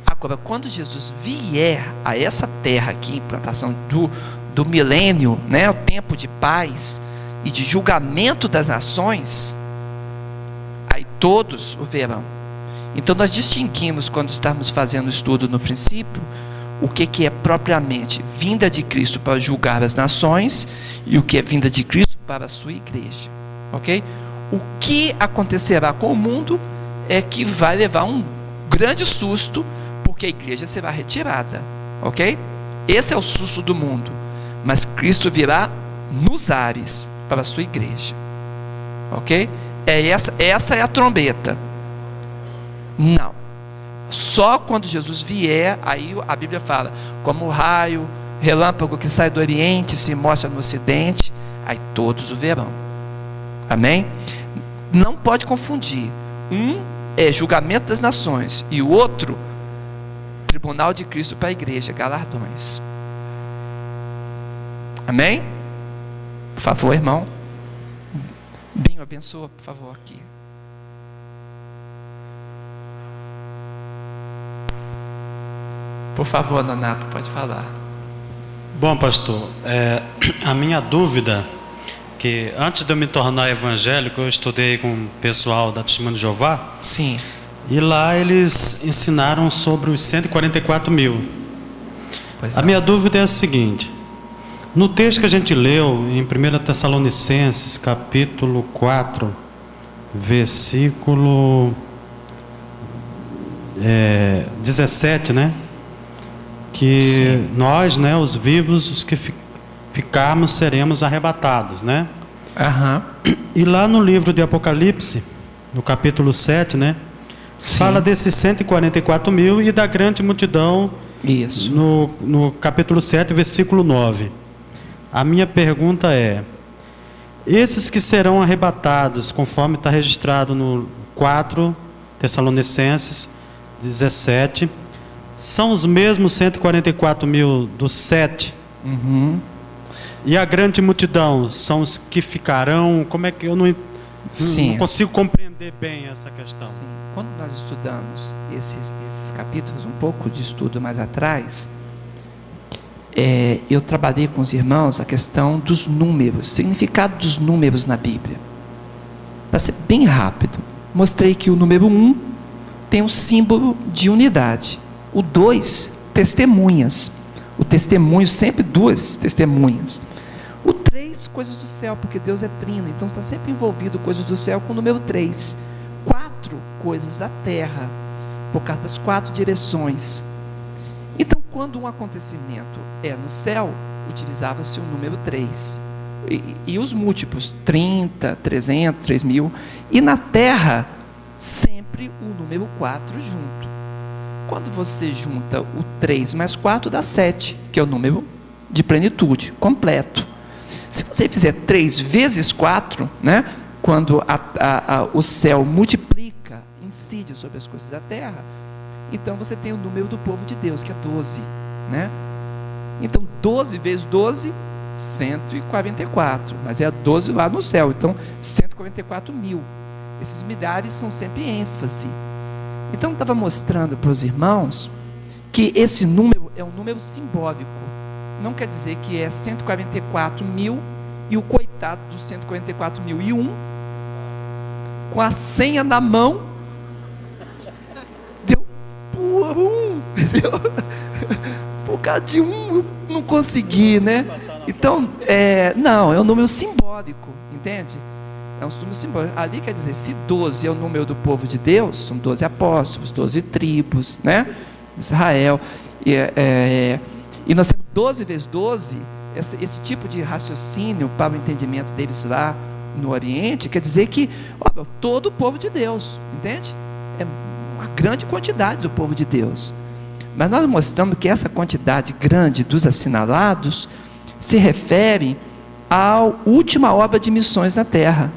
Agora, quando Jesus vier a essa terra aqui, implantação do, do milênio, né, o tempo de paz e de julgamento das nações, aí todos o verão. Então nós distinguimos quando estamos fazendo o estudo no princípio o que, que é propriamente vinda de Cristo para julgar as nações e o que é vinda de Cristo para a sua igreja. Ok? O que acontecerá com o mundo é que vai levar um grande susto, porque a igreja será retirada. Ok? Esse é o susto do mundo. Mas Cristo virá nos ares para a sua igreja. Ok? É essa, essa é a trombeta. Não. Só quando Jesus vier, aí a Bíblia fala, como o raio, relâmpago que sai do Oriente se mostra no Ocidente, aí todos o verão. Amém? Não pode confundir. Um é julgamento das nações e o outro, tribunal de Cristo para a igreja, galardões. Amém? Por favor, irmão. Binho, abençoa, por favor, aqui. Por favor, Donato, pode falar. Bom, pastor, é, a minha dúvida que antes de eu me tornar evangélico, eu estudei com o pessoal da Testemunha de Jeová. Sim. E lá eles ensinaram sobre os 144 mil. A minha dúvida é a seguinte: no texto que a gente leu em 1 Tessalonicenses, capítulo 4, versículo é, 17, né? Que Sim. nós, né, os vivos, os que fi- ficarmos, seremos arrebatados, né? Aham. E lá no livro de Apocalipse, no capítulo 7, né? Sim. Fala desses 144 mil e da grande multidão Isso. no, no capítulo 7, versículo 9. A minha pergunta é: esses que serão arrebatados, conforme está registrado no 4 Tessalonicenses 17, são os mesmos 144 mil dos sete? Uhum. E a grande multidão são os que ficarão? Como é que eu não, não consigo compreender bem essa questão? Sim. Quando nós estudamos esses, esses capítulos, um pouco de estudo mais atrás, é, eu trabalhei com os irmãos a questão dos números, significado dos números na Bíblia. Para ser bem rápido, mostrei que o número 1 um tem um símbolo de unidade. O 2, testemunhas. O testemunho, sempre duas testemunhas. 3, coisas do céu, porque Deus é trino, então está sempre envolvido coisas do céu com o número 3. 4, coisas da terra, por causa das quatro direções. Então, quando um acontecimento é no céu, utilizava-se o número 3. E, e, os múltiplos, 30, 300, 3 mil. E na terra, sempre o número 4 junto. Quando você junta o 3 mais 4, dá 7, que é o número de plenitude, completo. Se você fizer 3 vezes 4, né, quando a, a, a, o céu multiplica, incide sobre as coisas da terra, então você tem o número do povo de Deus, que é 12. Né? Então, 12 vezes 12, 144. Mas é 12 lá no céu. Então, 144 mil. Esses milhares são sempre ênfase. Então, estava mostrando para os irmãos que esse número é um número simbólico. Não quer dizer que é 144 mil e o coitado dos 144 mil e um, com a senha na mão, por um, entendeu? Por causa de um, não consegui, né? Então, é, não, é um número simbólico, entende? É um número simbólico. Ali quer dizer, se 12 é o número do povo de Deus, são 12 apóstolos, 12 tribos, né? Israel. E, é, é, e nós temos 12 vezes 12, esse, esse, tipo de raciocínio para o entendimento deles lá no Oriente, quer dizer que ó, todo o povo de Deus, entende? É uma grande quantidade do povo de Deus. Mas nós mostramos que essa quantidade grande dos assinalados se refere à última obra de missões na terra.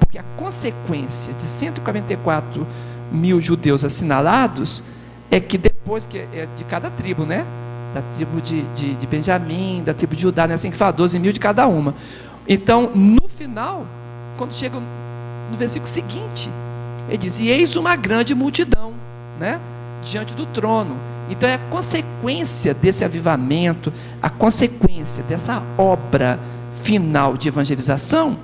Porque a consequência de 144 mil judeus assinalados é que depois que é de cada tribo, né? Da tribo de, de, de Benjamim, da tribo de Judá, né? assim que fala, 12 mil de cada uma. Então, no final, quando chega no versículo seguinte, ele diz: E eis uma grande multidão, né? Diante do trono. Então é a consequência desse avivamento, a consequência dessa obra final de evangelização,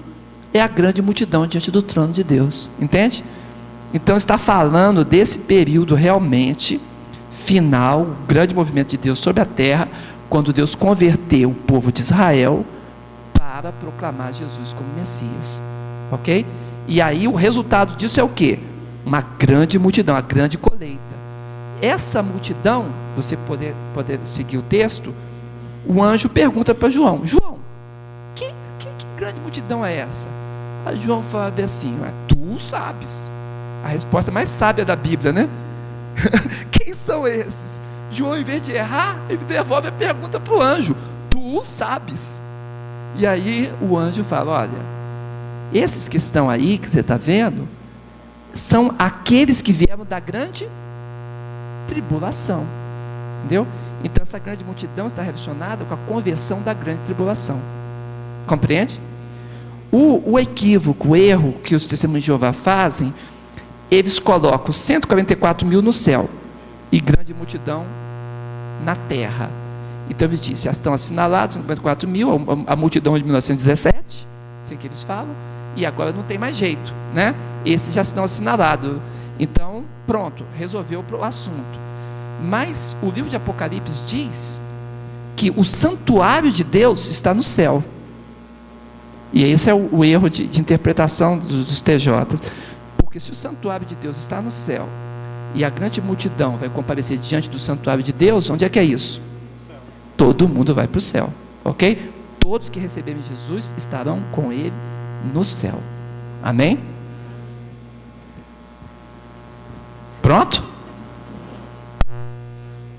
é a grande multidão diante do trono de Deus. Entende? Então está falando desse período realmente final, o grande movimento de Deus sobre a terra, quando Deus converteu o povo de Israel para proclamar Jesus como Messias. Ok? E aí o resultado disso é o que? Uma grande multidão, uma grande colheita. Essa multidão, você poder, poder seguir o texto, o anjo pergunta para João: João, que, que, que, grande multidão é essa? Aí João fala assim: Tu sabes. A resposta mais sábia da Bíblia, né? Quem são esses? João, em vez de errar, ele devolve a pergunta para o anjo: Tu sabes. E aí o anjo fala: Olha, esses que estão aí, que você está vendo, são aqueles que vieram da grande tribulação. Entendeu? Então essa grande multidão está relacionada com a conversão da grande tribulação. Compreende? O, o equívoco, o erro que os testemunhos de Jeová fazem, eles colocam 144 mil no céu e grande multidão na terra. Então eles dizem, estão assinalados 144 mil, a, a multidão de 1917, assim que eles falam, e agora não tem mais jeito, né? Esses já estão assinalados. Então, pronto, resolveu o assunto. Mas o livro de Apocalipse diz que o santuário de Deus está no céu. E esse é o, o erro de, de interpretação dos, dos TJ. Porque se o santuário de Deus está no céu e a grande multidão vai comparecer diante do santuário de Deus, onde é que é isso? Todo mundo vai para o céu, ok? Todos que receberem Jesus estarão com Ele no céu. Amém? Pronto?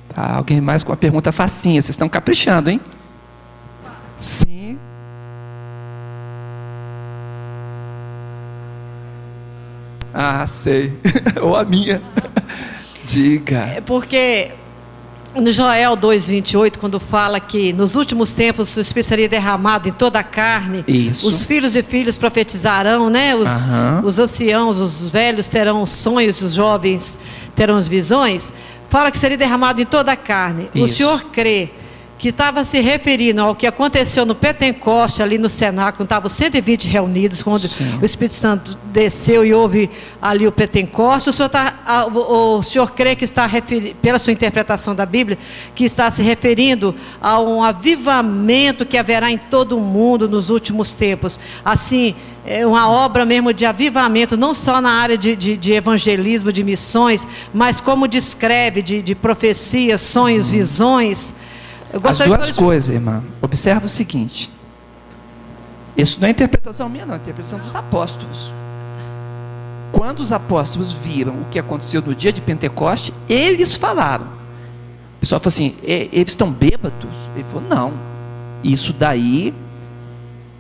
Tá, alguém mais com uma pergunta facinha? Vocês estão caprichando, hein? Sim, Ah, sei. Ou a minha. Diga. É porque no Joel 2,28, quando fala que nos últimos tempos o Espírito seria derramado em toda a carne, Isso. os filhos e filhas profetizarão, né? Os, os anciãos, os velhos terão sonhos, os jovens terão as visões. Fala que seria derramado em toda a carne. O Isso. senhor crê que estava se referindo ao que aconteceu no Pentecoste, ali no cenáculo, estavam 120 reunidos, quando Sim. o Espírito Santo desceu e houve ali o Pentecoste. O senhor, tá, o, senhor crê que está, pela sua interpretação da Bíblia, que está se referindo a um avivamento que haverá em todo o mundo nos últimos tempos. Assim, é uma obra mesmo de avivamento, não só na área de, de- de evangelismo, de missões, mas como descreve de, de profecias, sonhos, visões. As duas coisas, irmã. Observa o seguinte. Isso não é interpretação minha, não. É interpretação dos apóstolos. Quando os apóstolos viram o que aconteceu no dia de Pentecoste, eles falaram. O pessoal falou assim: "E- eles estão bêbados? Ele falou: não. Isso daí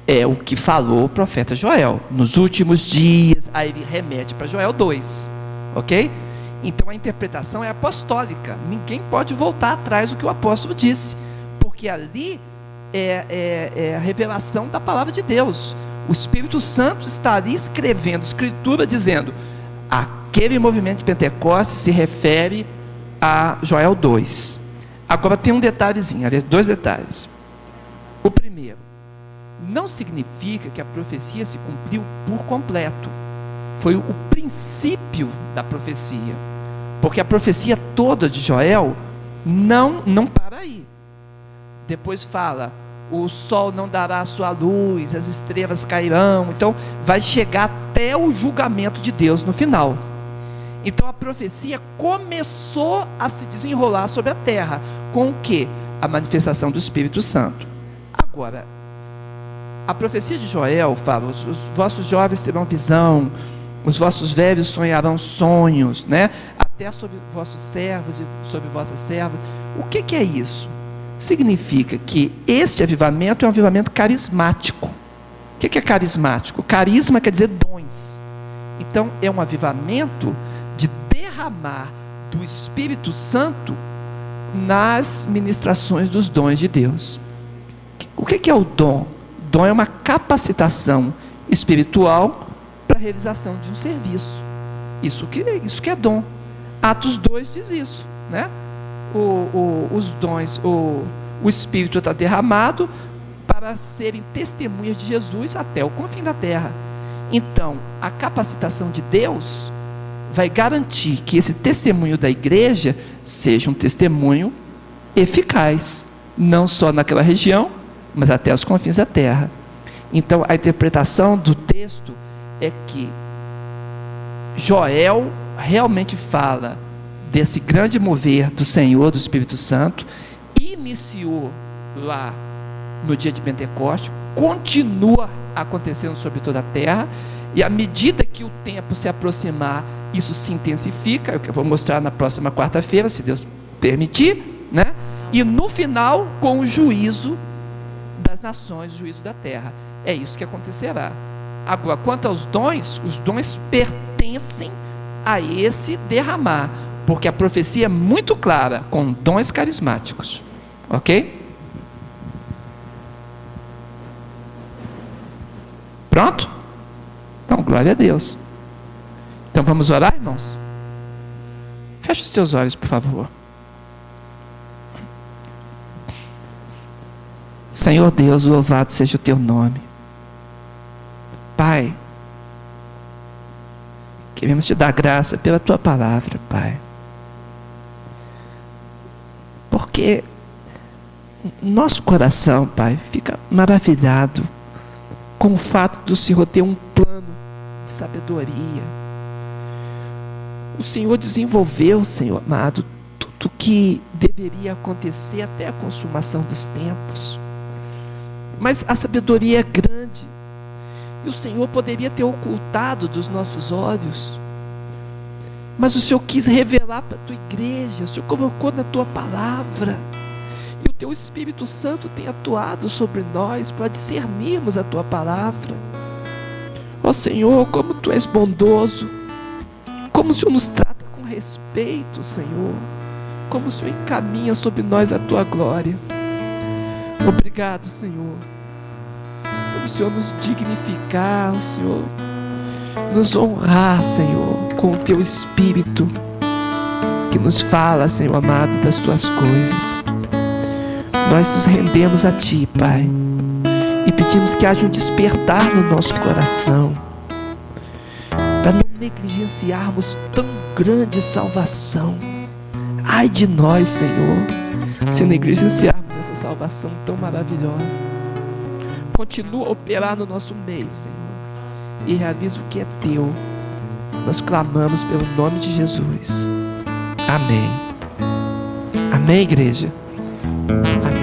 é o que falou o profeta Joel. Nos últimos dias, aí ele remete para Joel 2. Ok? Então a interpretação é apostólica. Ninguém pode voltar atrás do que o apóstolo disse. Porque ali é, é- é a revelação da palavra de Deus. O Espírito Santo está ali escrevendo escritura dizendo: aquele movimento de Pentecostes se refere a Joel 2. Agora tem um detalhezinho, dois detalhes. O primeiro, não significa que a profecia se cumpriu por completo. Foi o princípio da profecia. Porque a profecia toda de Joel não, não para aí. Depois fala: o sol não dará a sua luz, as estrelas cairão. Então, vai chegar até o julgamento de Deus no final. Então, a profecia começou a se desenrolar sobre a terra. Com o que? A manifestação do Espírito Santo. Agora, a profecia de Joel fala: os, os vossos jovens terão visão, os vossos velhos sonharão sonhos, né? Até sobre vossos servos e sobre vossas servas. O que, que é isso? Significa que este avivamento é um avivamento carismático. O que, que é carismático? Carisma quer dizer dons. Então, é um avivamento de derramar do Espírito Santo nas ministrações dos dons de Deus. O que que é o dom? Dom é uma capacitação espiritual para a realização de um serviço. Isso que, isso que é dom. Atos 2 diz isso, né? O, o- os dons, o, o Espírito está derramado para serem testemunhas de Jesus até o confim da terra. Então, a capacitação de Deus vai garantir que esse testemunho da igreja seja um testemunho eficaz, não só naquela região, mas até os confins da terra. Então, a interpretação do texto é que Joel realmente fala desse grande mover do Senhor, do Espírito Santo, iniciou lá no dia de Pentecoste, continua acontecendo sobre toda a terra, e à medida que o tempo se aproximar, isso se intensifica, é o que eu vou mostrar na próxima quarta-feira, se Deus permitir, né? E no final, com o juízo das nações, o juízo da terra. É isso que acontecerá. Agora, quanto aos dons, os dons pertencem a esse derramar, porque a profecia é muito clara, com dons carismáticos. Ok? Pronto? Então, glória a Deus. Então vamos orar, irmãos? Feche os teus olhos, por favor. Senhor Deus, louvado seja o teu nome. Pai, queremos te dar graça pela tua palavra, Pai. Porque nosso coração, Pai, fica maravilhado com o fato do Senhor ter um plano de sabedoria. O Senhor desenvolveu, Senhor amado, tudo que deveria acontecer até a consumação dos tempos. Mas a sabedoria é grande. E o Senhor poderia ter ocultado dos nossos olhos. Mas o Senhor quis revelar para a tua igreja, o Senhor colocou na tua palavra. E o teu Espírito Santo tem atuado sobre nós para discernirmos a tua palavra. Ó Senhor, como tu és bondoso. como o Senhor nos trata com respeito, Senhor, como o Senhor encaminha sobre nós a tua glória. Obrigado, Senhor, o Senhor nos dignificar, Senhor nos honrar, Senhor, com o teu espírito que nos fala, Senhor amado, das tuas coisas. Nós nos rendemos a ti, Pai, e pedimos que haja um despertar no nosso coração para não negligenciarmos tão grande salvação. Ai de nós, Senhor, se negligenciarmos essa salvação tão maravilhosa. Continua a operar no nosso meio, Senhor, e realiza o que é teu. Nós clamamos pelo nome de Jesus. Amém. Amém, igreja. Amém.